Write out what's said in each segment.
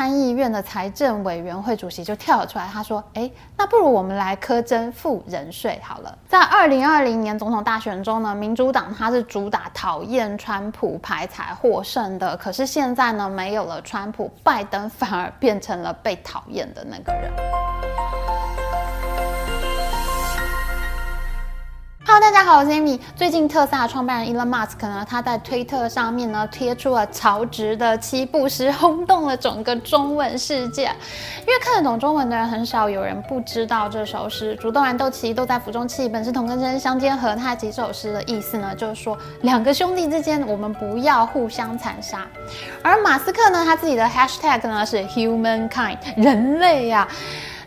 参议院的财政委员会主席就跳了出来，他说：“哎，那不如我们来苛征富人税好了。”在二零二零年总统大选中呢，民主党他是主打讨厌川普排才获胜的，可是现在呢，没有了川普，拜登反而变成了被讨厌的那个人。Hello，大家好，我是 Amy。最近特斯拉创办人 Elon Musk 呢，他在推特上面呢贴出了曹植的七步诗，轰动了整个中文世界。因为看得懂中文的人很少，有人不知道这首诗“主动然斗齐，斗在釜中泣，本是同根生，相煎何太急”。这首诗的意思呢，就是说两个兄弟之间，我们不要互相残杀。而马斯克呢，他自己的 Hashtag 呢是 Humankind，人类呀。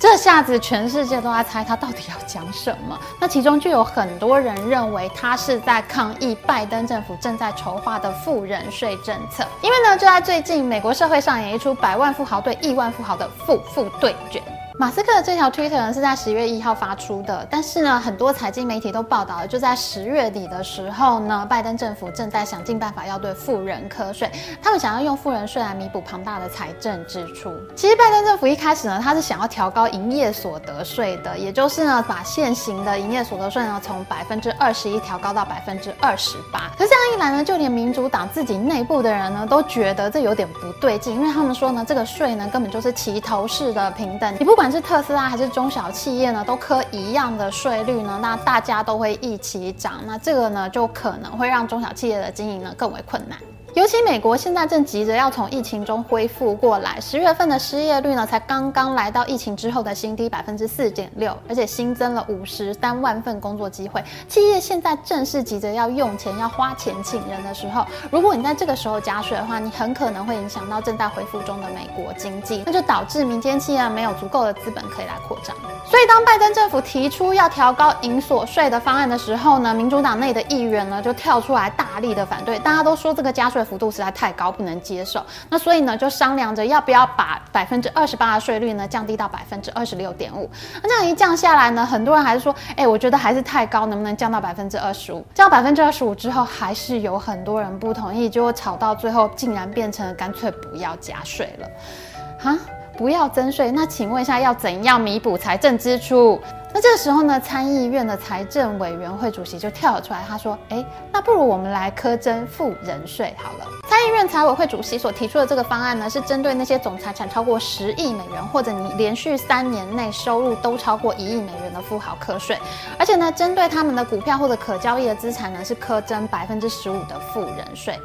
这下子全世界都在猜他到底要讲什么。那其中就有很多人认为他是在抗议拜登政府正在筹划的富人税政策。因为呢，就在最近，美国社会上演一出百万富豪对亿万富豪的富富对决。马斯克的这条推特呢是在十月一号发出的，但是呢，很多财经媒体都报道了，就在十月底的时候呢，拜登政府正在想尽办法要对富人课税，他们想要用富人税来弥补庞大的财政支出。其实拜登政府一开始呢，他是想要调高营业所得税的，也就是呢，把现行的营业所得税呢从百分之二十一调高到百分之二十八。可是这样一来呢，就连民主党自己内部的人呢都觉得这有点不对劲，因为他们说呢，这个税呢根本就是齐头式的平等，你不管。是特斯拉还是中小企业呢，都科一样的税率呢？那大家都会一起涨，那这个呢，就可能会让中小企业的经营呢更为困难。尤其美国现在正急着要从疫情中恢复过来，十月份的失业率呢才刚刚来到疫情之后的新低百分之四点六，而且新增了五十三万份工作机会。企业现在正是急着要用钱、要花钱请人的时候，如果你在这个时候加税的话，你很可能会影响到正在恢复中的美国经济，那就导致民间企业没有足够的资本可以来扩张。所以当拜登政府提出要调高营所税的方案的时候呢，民主党内的议员呢就跳出来大力的反对，大家都说这个加税。幅度实在太高，不能接受。那所以呢，就商量着要不要把百分之二十八的税率呢降低到百分之二十六点五。那这样一降下来呢，很多人还是说，哎，我觉得还是太高，能不能降到百分之二十五？降到百分之二十五之后，还是有很多人不同意，就吵到最后，竟然变成干脆不要加税了。哈，不要增税？那请问一下，要怎样弥补财政支出？这个时候呢，参议院的财政委员会主席就跳了出来，他说：“哎，那不如我们来苛征富人税好了。”参议院财委会主席所提出的这个方案呢，是针对那些总财产超过十亿美元，或者你连续三年内收入都超过一亿美元的富豪课税，而且呢，针对他们的股票或者可交易的资产呢，是苛征百分之十五的富人税。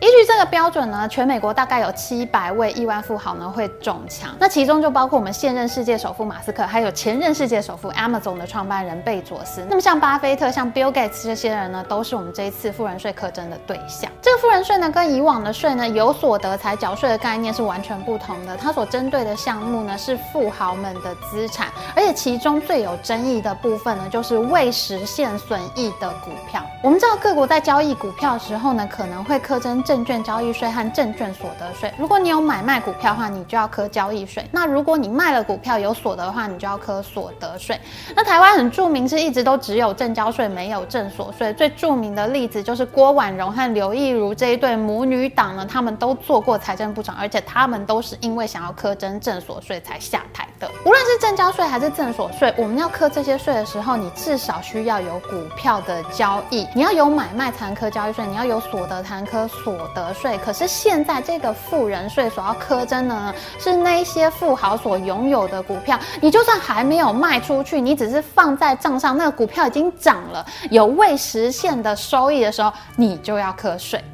依据这个标准呢，全美国大概有七百位亿万富豪呢会中枪，那其中就包括我们现任世界首富马斯克，还有前任世界首富 Amazon 的创办人贝佐斯。那么像巴菲特、像 Bill Gates 这些人呢，都是我们这一次富人税课征的对象。这个富人税呢，跟以往的税呢有所得才缴税的概念是完全不同的。它所针对的项目呢是富豪们的资产，而且其中最有争议的部分呢，就是未实现损益的股票。我们知道各国在交易股票的时候呢，可能会课征。证券交易税和证券所得税，如果你有买卖股票的话，你就要科交易税；那如果你卖了股票有所得的话，你就要科所得税。那台湾很著名，是一直都只有证交税，没有证所税。最著名的例子就是郭婉容和刘亦如这一对母女党呢，他们都做过财政部长，而且他们都是因为想要苛征证所税才下台的。无论是证交税还是证所税，我们要科这些税的时候，你至少需要有股票的交易，你要有买卖才科交易税，你要有所得才科所。得税，可是现在这个富人税所要苛征的呢，是那些富豪所拥有的股票。你就算还没有卖出去，你只是放在账上，那个股票已经涨了，有未实现的收益的时候，你就要课税。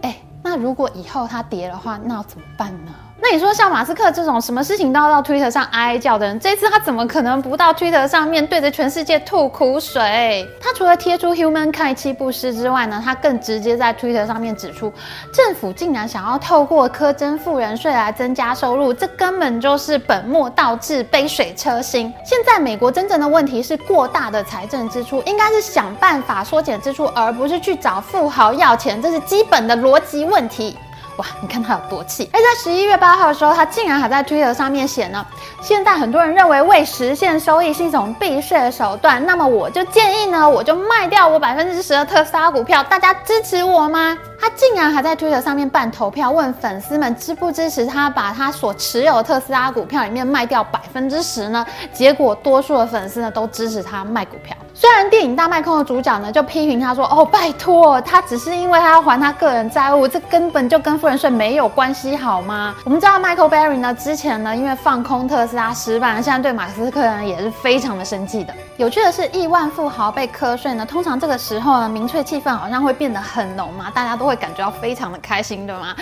哎，那如果以后它跌的话，那要怎么办呢？那你说像马斯克这种什么事情都要到 Twitter 上哀叫的人，这次他怎么可能不到 Twitter 上面对着全世界吐苦水？他除了贴出 Humankind 七步诗之外呢，他更直接在 Twitter 上面指出，政府竟然想要透过苛征富人税来增加收入，这根本就是本末倒置、杯水车薪。现在美国真正的问题是过大的财政支出，应该是想办法缩减支出，而不是去找富豪要钱，这是基本的逻辑问题。哇，你看他有多气！而在十一月八号的时候，他竟然还在推特上面写呢。现在很多人认为未实现收益是一种避税的手段，那么我就建议呢，我就卖掉我百分之十的特斯拉股票，大家支持我吗？他竟然还在推特上面办投票，问粉丝们支不支持他把他所持有的特斯拉股票里面卖掉百分之十呢？结果多数的粉丝呢都支持他卖股票。虽然电影《大麦空》的主角呢就批评他说：“哦，拜托，他只是因为他要还他个人债务，这根本就跟富人税没有关系，好吗？”我们知道 Michael Berry 呢之前呢因为放空特斯拉失败，现在对马斯克呢也是非常的生气的。有趣的是，亿万富豪被瞌睡呢，通常这个时候呢民粹气氛好像会变得很浓嘛，大家都会会感觉到非常的开心，对吗？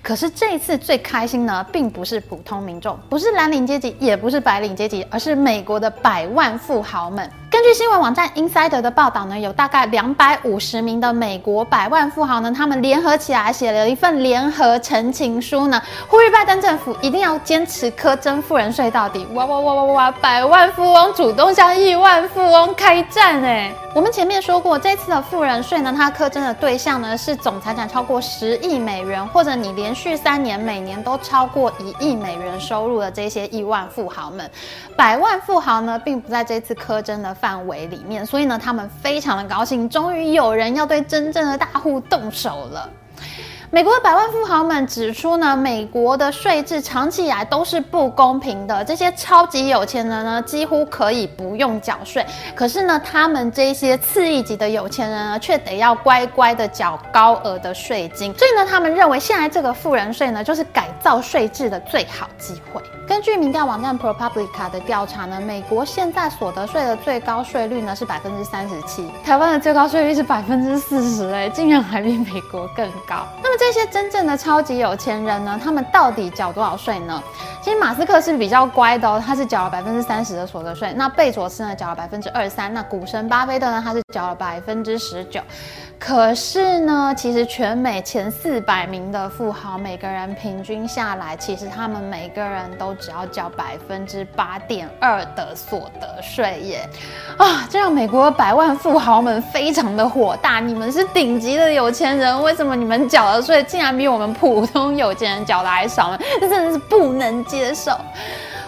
可是这一次最开心呢，并不是普通民众，不是蓝领阶级，也不是白领阶级，而是美国的百万富豪们。根据新闻网站 Insider 的报道呢，有大概两百五十名的美国百万富豪呢，他们联合起来写了一份联合陈情书呢，呼吁拜登政府一定要坚持苛征富人税到底。哇哇哇哇哇！百万富翁主动向亿万富翁开战哎！我们前面说过，这次的富人税呢，它苛征的对象呢是总财产超过十亿美元，或者你连续三年每年都超过一亿美元收入的这些亿万富豪们。百万富豪呢，并不在这次苛征的。范围里面，所以呢，他们非常的高兴，终于有人要对真正的大户动手了。美国的百万富豪们指出呢，美国的税制长期以来都是不公平的。这些超级有钱人呢，几乎可以不用缴税，可是呢，他们这些次一级的有钱人呢，却得要乖乖的缴高额的税金。所以呢，他们认为现在这个富人税呢，就是改造税制的最好机会。根据民调网站 ProPublica 的调查呢，美国现在所得税的最高税率呢是百分之三十七，台湾的最高税率是百分之四十，哎，竟然还比美国更高。那么这些真正的超级有钱人呢，他们到底缴多少税呢？其实马斯克是比较乖的哦，他是缴了百分之三十的所得税。那贝佐斯呢，缴了百分之二三。那股神巴菲特呢，他是缴了百分之十九。可是呢，其实全美前四百名的富豪，每个人平均下来，其实他们每个人都只要缴百分之八点二的所得税耶！啊，这让美国百万富豪们非常的火大。你们是顶级的有钱人，为什么你们缴的税竟然比我们普通有钱人缴的还少呢？这真的是不能接受。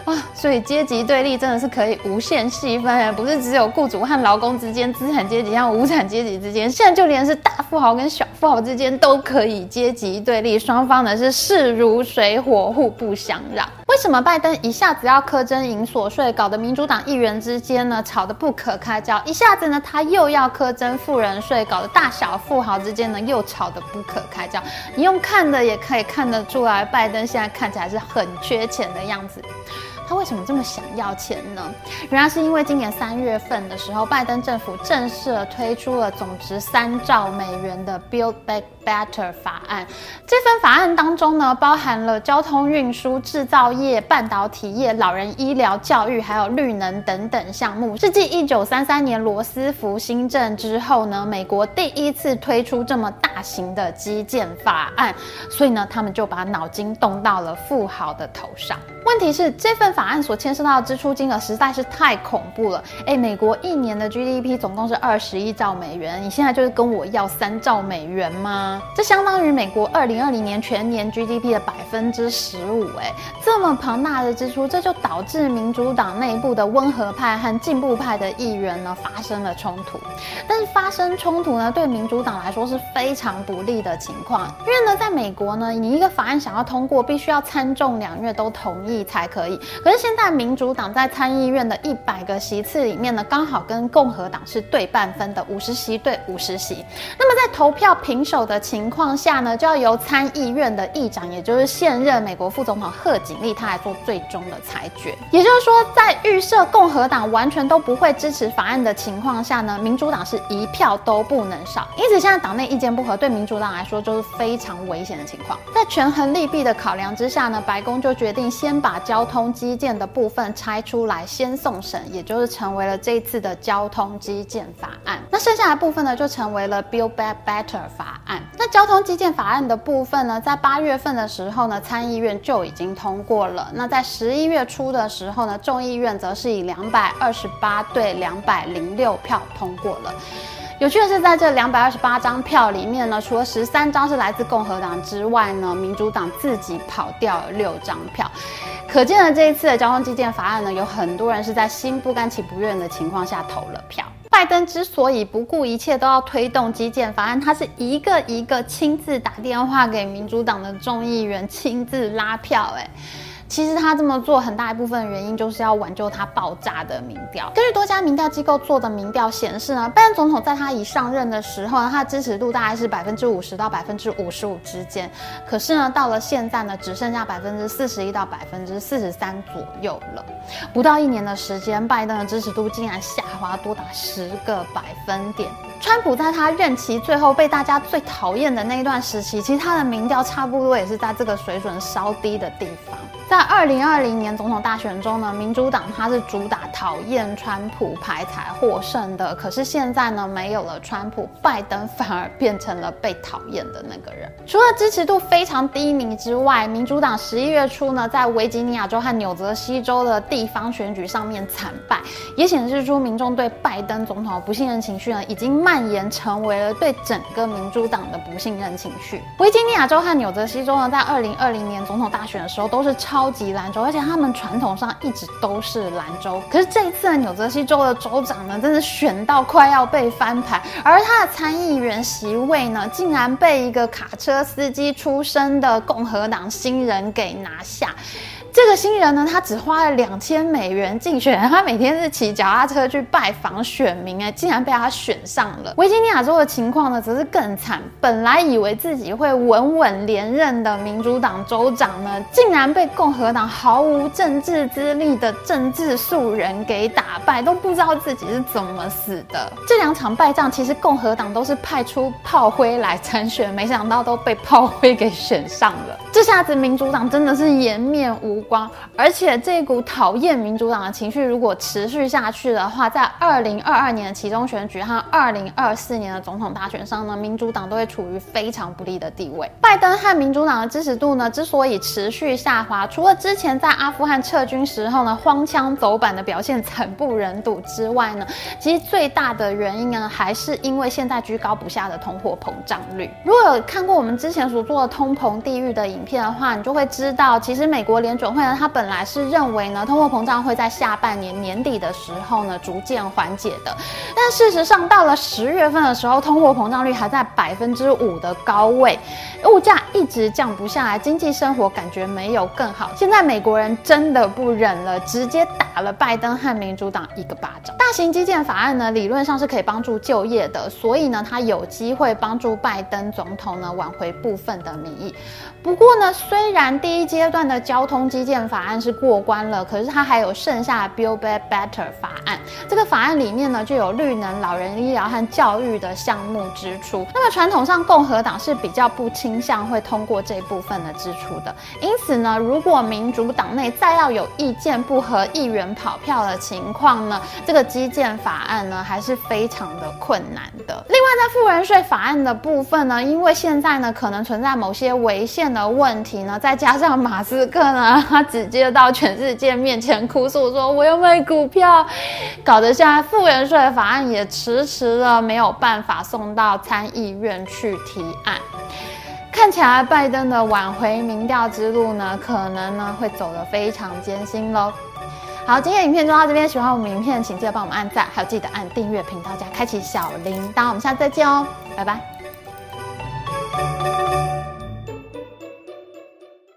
啊，所以阶级对立真的是可以无限细分，不是只有雇主和劳工之间、资产阶级和无产阶级之间，现在就连是大富豪跟小富豪之间都可以阶级对立，双方呢是势如水火，互不相让。为什么拜登一下子要苛征银所税，搞得民主党议员之间呢吵得不可开交？一下子呢他又要苛征富人税，搞得大小富豪之间呢又吵得不可开交。你用看的也可以看得出来，拜登现在看起来是很缺钱的样子。他为什么这么想要钱呢？原来是因为今年三月份的时候，拜登政府正式推出了总值三兆美元的 Build Back Better 法案。这份法案当中呢，包含了交通运输、制造业、半导体业、老人医疗、教育，还有绿能等等项目。是继一九三三年罗斯福新政之后呢，美国第一次推出这么大型的基建法案。所以呢，他们就把脑筋动到了富豪的头上。问题是这份法案所牵涉到的支出金额实在是太恐怖了。哎，美国一年的 GDP 总共是二十一兆美元，你现在就是跟我要三兆美元吗？这相当于美国二零二零年全年 GDP 的百分之十五。哎，这么庞大的支出，这就导致民主党内部的温和派和进步派的议员呢发生了冲突。但是发生冲突呢，对民主党来说是非常不利的情况，因为呢，在美国呢，你一个法案想要通过，必须要参众两院都同意。才可以。可是现在民主党在参议院的一百个席次里面呢，刚好跟共和党是对半分的，五十席对五十席。那么在投票平手的情况下呢，就要由参议院的议长，也就是现任美国副总统贺锦丽，他来做最终的裁决。也就是说，在预设共和党完全都不会支持法案的情况下呢，民主党是一票都不能少。因此，现在党内意见不合，对民主党来说就是非常危险的情况。在权衡利弊的考量之下呢，白宫就决定先。把交通基建的部分拆出来，先送审，也就是成为了这次的交通基建法案。那剩下的部分呢，就成为了 Build Back Better 法案。那交通基建法案的部分呢，在八月份的时候呢，参议院就已经通过了。那在十一月初的时候呢，众议院则是以两百二十八对两百零六票通过了。有趣的是，在这两百二十八张票里面呢，除了十三张是来自共和党之外呢，民主党自己跑掉了六张票。可见呢，这一次的交通基建法案呢，有很多人是在心不甘情不愿的情况下投了票。拜登之所以不顾一切都要推动基建法案，他是一个一个亲自打电话给民主党的众议员，亲自拉票，哎。其实他这么做很大一部分原因就是要挽救他爆炸的民调。根据多家民调机构做的民调显示呢，拜登总统在他一上任的时候呢，他的支持度大概是百分之五十到百分之五十五之间。可是呢，到了现在呢，只剩下百分之四十一到百分之四十三左右了。不到一年的时间，拜登的支持度竟然下滑多达十个百分点。川普在他任期最后被大家最讨厌的那一段时期，其实他的民调差不多也是在这个水准稍低的地方。在二零二零年总统大选中呢，民主党他是主打讨厌川普牌才获胜的。可是现在呢，没有了川普，拜登反而变成了被讨厌的那个人。除了支持度非常低迷之外，民主党十一月初呢，在维吉尼亚州和纽泽西州的地方选举上面惨败，也显示出民众对拜登总统的不信任情绪呢，已经蔓延成为了对整个民主党的不信任情绪。维吉尼亚州和纽泽西州呢，在二零二零年总统大选的时候都是超。超级兰州，而且他们传统上一直都是兰州。可是这一次的纽泽西州的州长呢，真的选到快要被翻盘，而他的参议员席位呢，竟然被一个卡车司机出身的共和党新人给拿下。这个新人呢，他只花了两千美元竞选，他每天是骑脚踏车去拜访选民，哎，竟然被他选上了。维吉尼亚州的情况呢，则是更惨。本来以为自己会稳稳连任的民主党州长呢，竟然被共和党毫无政治资历的政治素人给打败，都不知道自己是怎么死的。这两场败仗，其实共和党都是派出炮灰来参选，没想到都被炮灰给选上了。这下子民主党真的是颜面无。光，而且这股讨厌民主党的情绪如果持续下去的话，在二零二二年的其中选举和二零二四年的总统大选上呢，民主党都会处于非常不利的地位。拜登和民主党的支持度呢，之所以持续下滑，除了之前在阿富汗撤军时候呢，荒腔走板的表现惨不忍睹之外呢，其实最大的原因呢，还是因为现在居高不下的通货膨胀率。如果有看过我们之前所做的通膨地狱的影片的话，你就会知道，其实美国联准会呢，它本来是认为呢，通货膨胀会在下半年年底的时候呢，逐渐缓解的。但事实上，到了十月份的时候，通货膨胀率还在百分之五的高位，物价一直降不下来，经济生活感觉没有更好。现在美国人真的不忍了，直接打了拜登和民主党一个巴掌。大型基建法案呢，理论上是可以帮助就业的，所以呢，它有机会帮助拜登总统呢挽回部分的民意。不过呢，虽然第一阶段的交通基建法案是过关了，可是它还有剩下 Build Back Better 法案。这个法案里面呢，就有绿能、老人医疗和教育的项目支出。那么传统上共和党是比较不倾向会通过这部分的支出的。因此呢，如果民主党内再要有意见不合、议员跑票的情况呢，这个基建法案呢还是非常的困难的。另外，在富人税法案的部分呢，因为现在呢可能存在某些违宪。的问问题呢，再加上马斯克呢，他直接到全世界面前哭诉说我要卖股票，搞得现在富人税法案也迟迟的没有办法送到参议院去提案。看起来拜登的挽回民调之路呢，可能呢会走得非常艰辛喽。好，今天影片就到这边，喜欢我们影片，请记得帮我们按赞，还有记得按订阅频道加开启小铃铛，我们下次再见哦，拜拜。